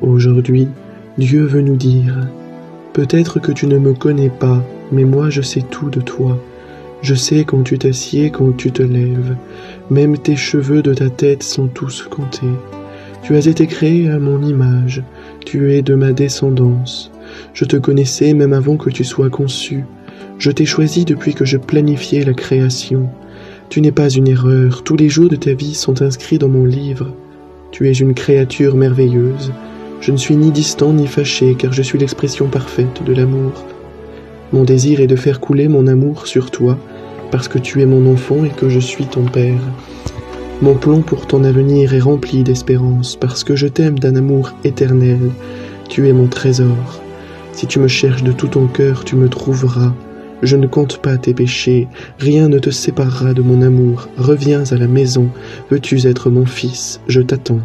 Aujourd'hui, Dieu veut nous dire, peut-être que tu ne me connais pas, mais moi je sais tout de toi. Je sais quand tu t'assieds, quand tu te lèves, même tes cheveux de ta tête sont tous comptés. Tu as été créé à mon image, tu es de ma descendance. Je te connaissais même avant que tu sois conçu. Je t'ai choisi depuis que je planifiais la création. Tu n'es pas une erreur, tous les jours de ta vie sont inscrits dans mon livre. Tu es une créature merveilleuse. Je ne suis ni distant ni fâché, car je suis l'expression parfaite de l'amour. Mon désir est de faire couler mon amour sur toi, parce que tu es mon enfant et que je suis ton père. Mon plan pour ton avenir est rempli d'espérance, parce que je t'aime d'un amour éternel. Tu es mon trésor. Si tu me cherches de tout ton cœur, tu me trouveras. Je ne compte pas tes péchés, rien ne te séparera de mon amour. Reviens à la maison, veux-tu être mon fils? Je t'attends.